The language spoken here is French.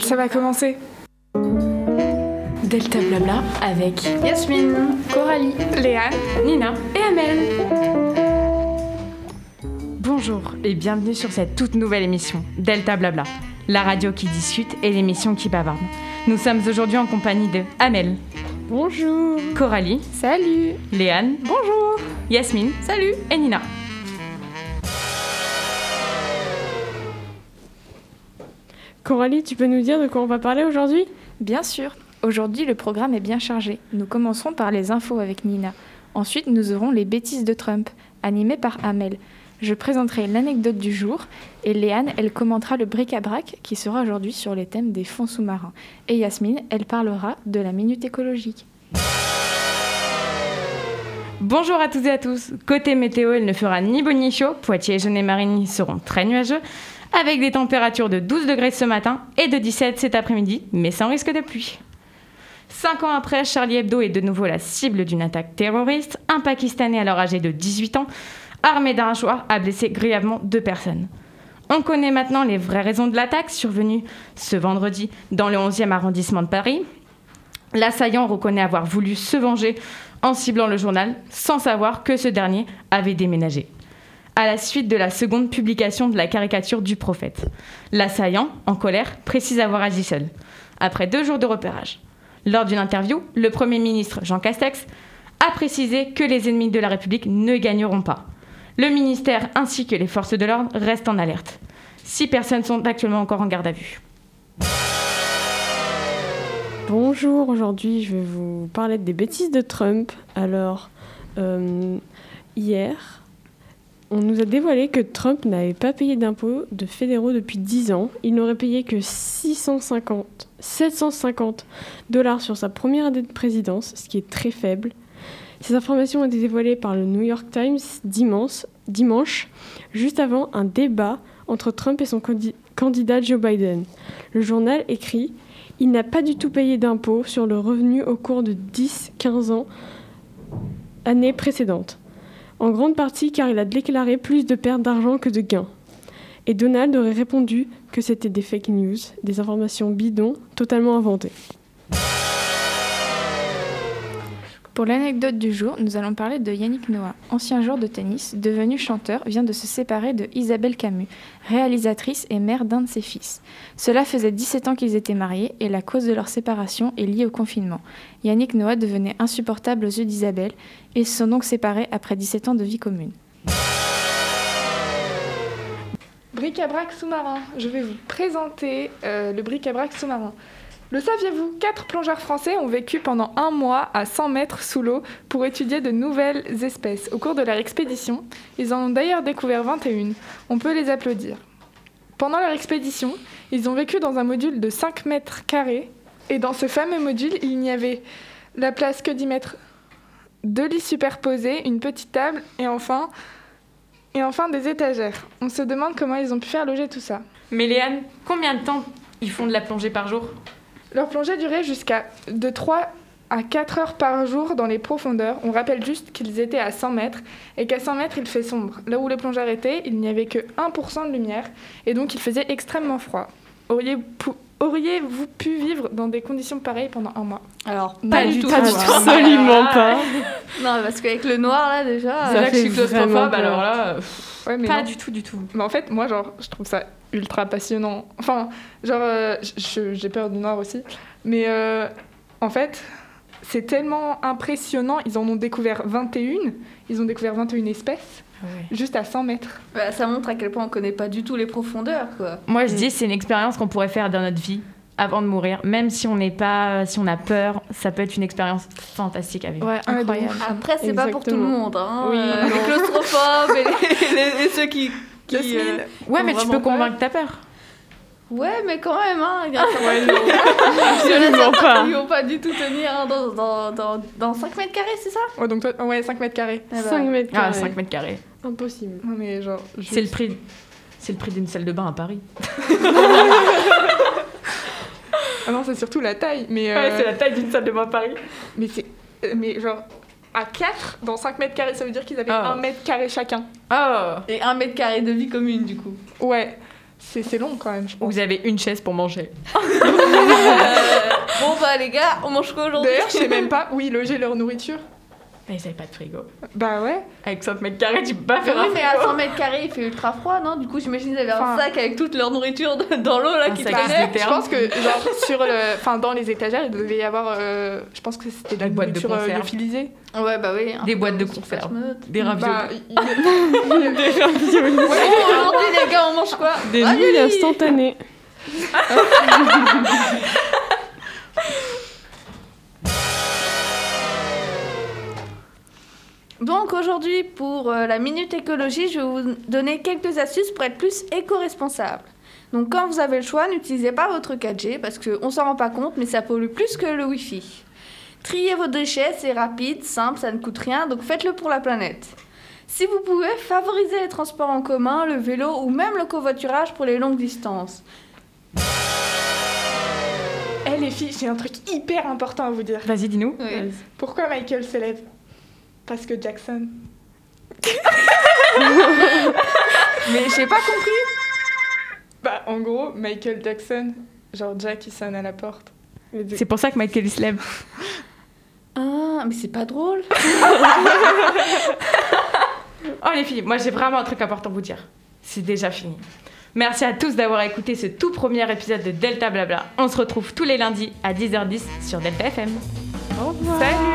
Ça va commencer. Delta Blabla avec Yasmine, Coralie, Léane, Nina et Amel. Bonjour et bienvenue sur cette toute nouvelle émission Delta Blabla, la radio qui discute et l'émission qui bavarde. Nous sommes aujourd'hui en compagnie de Amel, Bonjour. Coralie, Salut. Léane, Bonjour. Yasmine, Salut. et Nina. Coralie, tu peux nous dire de quoi on va parler aujourd'hui? Bien sûr. Aujourd'hui, le programme est bien chargé. Nous commencerons par les infos avec Nina. Ensuite, nous aurons les bêtises de Trump, animées par Amel. Je présenterai l'anecdote du jour et Léane, elle commentera le bric-à-brac qui sera aujourd'hui sur les thèmes des fonds sous-marins. Et Yasmine, elle parlera de la minute écologique. Bonjour à toutes et à tous. Côté météo, il ne fera ni beau ni chaud. Poitiers, Genève et Marigny seront très nuageux, avec des températures de 12 degrés ce matin et de 17 cet après-midi, mais sans risque de pluie. Cinq ans après, Charlie Hebdo est de nouveau la cible d'une attaque terroriste. Un Pakistanais alors âgé de 18 ans, armé d'un a blessé grièvement deux personnes. On connaît maintenant les vraies raisons de l'attaque survenue ce vendredi dans le 11e arrondissement de Paris. L'assaillant reconnaît avoir voulu se venger en ciblant le journal sans savoir que ce dernier avait déménagé. À la suite de la seconde publication de la caricature du prophète, l'assaillant, en colère, précise avoir agi seul, après deux jours de repérage. Lors d'une interview, le Premier ministre Jean Castex a précisé que les ennemis de la République ne gagneront pas. Le ministère ainsi que les forces de l'ordre restent en alerte. Six personnes sont actuellement encore en garde à vue. Bonjour, aujourd'hui je vais vous parler des bêtises de Trump. Alors, euh, hier, on nous a dévoilé que Trump n'avait pas payé d'impôts de fédéraux depuis 10 ans. Il n'aurait payé que 650, 750 dollars sur sa première année de présidence, ce qui est très faible. Ces informations ont été dévoilées par le New York Times dimanche, juste avant un débat entre Trump et son candi- candidat Joe Biden. Le journal écrit Il n'a pas du tout payé d'impôts sur le revenu au cours de 10-15 ans années précédentes. En grande partie car il a déclaré plus de pertes d'argent que de gains. Et Donald aurait répondu que c'était des fake news, des informations bidons, totalement inventées. Pour l'anecdote du jour, nous allons parler de Yannick Noah, ancien joueur de tennis, devenu chanteur, vient de se séparer de Isabelle Camus, réalisatrice et mère d'un de ses fils. Cela faisait 17 ans qu'ils étaient mariés et la cause de leur séparation est liée au confinement. Yannick Noah devenait insupportable aux yeux d'Isabelle et ils se sont donc séparés après 17 ans de vie commune. Bric-à-brac sous-marin. Je vais vous présenter euh, le bric-à-brac sous-marin. Le saviez-vous Quatre plongeurs français ont vécu pendant un mois à 100 mètres sous l'eau pour étudier de nouvelles espèces. Au cours de leur expédition, ils en ont d'ailleurs découvert 21. On peut les applaudir. Pendant leur expédition, ils ont vécu dans un module de 5 mètres carrés. Et dans ce fameux module, il n'y avait la place que d'y mettre deux lits superposés, une petite table et enfin et enfin des étagères. On se demande comment ils ont pu faire loger tout ça. Mais Léane, combien de temps ils font de la plongée par jour? Leur plongée durait jusqu'à de 3 à 4 heures par jour dans les profondeurs. On rappelle juste qu'ils étaient à 100 mètres et qu'à 100 mètres il fait sombre. Là où les plongeurs étaient, il n'y avait que 1% de lumière et donc il faisait extrêmement froid. Auriez- Auriez-vous pu vivre dans des conditions pareilles pendant un mois? Alors, Pas du tout. Pas du tout, absolument pas. non, parce qu'avec le noir là déjà. Ça Déjà que je suis claustrophobe, alors là, pff, Ouais, mais pas non. du tout, du tout. Mais en fait, moi, genre, je trouve ça ultra passionnant. Enfin, genre, euh, j'ai peur du noir aussi. Mais euh, en fait, c'est tellement impressionnant. Ils en ont découvert 21. Ils ont découvert 21 espèces, juste à 100 mètres. bah, ça montre à quel point on connaît pas du tout les profondeurs quoi. Moi, je dis, c'est une expérience qu'on pourrait faire dans notre vie avant de mourir. Même si on n'est pas, si on a peur, ça peut être une expérience fantastique à vivre. Ouais, incroyable. Après, c'est pas pour tout le monde. Hein. Oui, euh, les claustrophobes et, les- et ceux qui. qui, euh, Ouais, mais tu peux peur. convaincre ta peur. Ouais, mais quand même, hein. Il y a Ouais, non. il y en a Absolument certains pas. qui vont pas du tout tenir hein, dans, dans, dans, dans 5 mètres carrés, c'est ça? Ouais, donc toi, ouais, 5 mètres carrés. Eh ben, 5 mètres Ah, carrés. 5 mètres carrés. Impossible. Non, mais genre. C'est le prix. C'est le prix d'une salle de bain à Paris. Ah non, c'est surtout la taille. Mais, Ouais, euh, c'est la taille d'une salle de bain à Paris. mais c'est. euh, Mais genre. À 4 dans 5 mètres carrés. Ça veut dire qu'ils avaient Ah. 1 mètre carré chacun. Oh Et un mètre carré de vie commune, du coup. Ouais, c'est c'est long quand même, je pense. Vous avez une chaise pour manger. Bon, bah, les gars, on mange quoi aujourd'hui? D'ailleurs, je sais même pas où ils logeaient leur nourriture. Bah, ils avaient pas de frigo. Bah ouais. Avec 5 mètres carrés, tu peux pas Mais faire oui, un mais à 100 mètres carrés, il fait ultra froid, non? Du coup, j'imagine qu'ils avaient Enfin- un sac avec toute leur nourriture de- dans l'eau, là, qui traînait. Je pense que genre sur le, enfin dans les étagères, il devait y avoir, euh, je pense que c'était de la Des boîtes de euh, conserve. lyophilisée. Ouais, bah oui. un Des boîtes de conserve. Des raviolis. Bah, il- Des raviolis. Bon, aujourd'hui, les gars, on mange quoi? Des Raviolis nouilles instantanées. Donc aujourd'hui, pour euh, la Minute Écologie, je vais vous donner quelques astuces pour être plus éco-responsable. Donc quand vous avez le choix, n'utilisez pas votre 4G parce qu'on s'en rend pas compte, mais ça pollue plus que le Wi-Fi. Triez vos déchets, c'est rapide, simple, ça ne coûte rien, donc faites-le pour la planète. Si vous pouvez, favorisez les transports en commun, le vélo ou même le covoiturage pour les longues distances. Eh les filles, j'ai un truc hyper important à vous dire. Vas-y, dis-nous. Pourquoi Michael s'élève? Parce que Jackson. Mais j'ai pas compris. Bah en gros, Michael Jackson, genre Jack il sonne à la porte. C'est pour ça que Michael il se lève. Ah, mais c'est pas drôle. Oh les filles, moi j'ai vraiment un truc important à vous dire. C'est déjà fini. Merci à tous d'avoir écouté ce tout premier épisode de Delta Blabla. On se retrouve tous les lundis à 10h10 sur Delta FM. Au revoir. Salut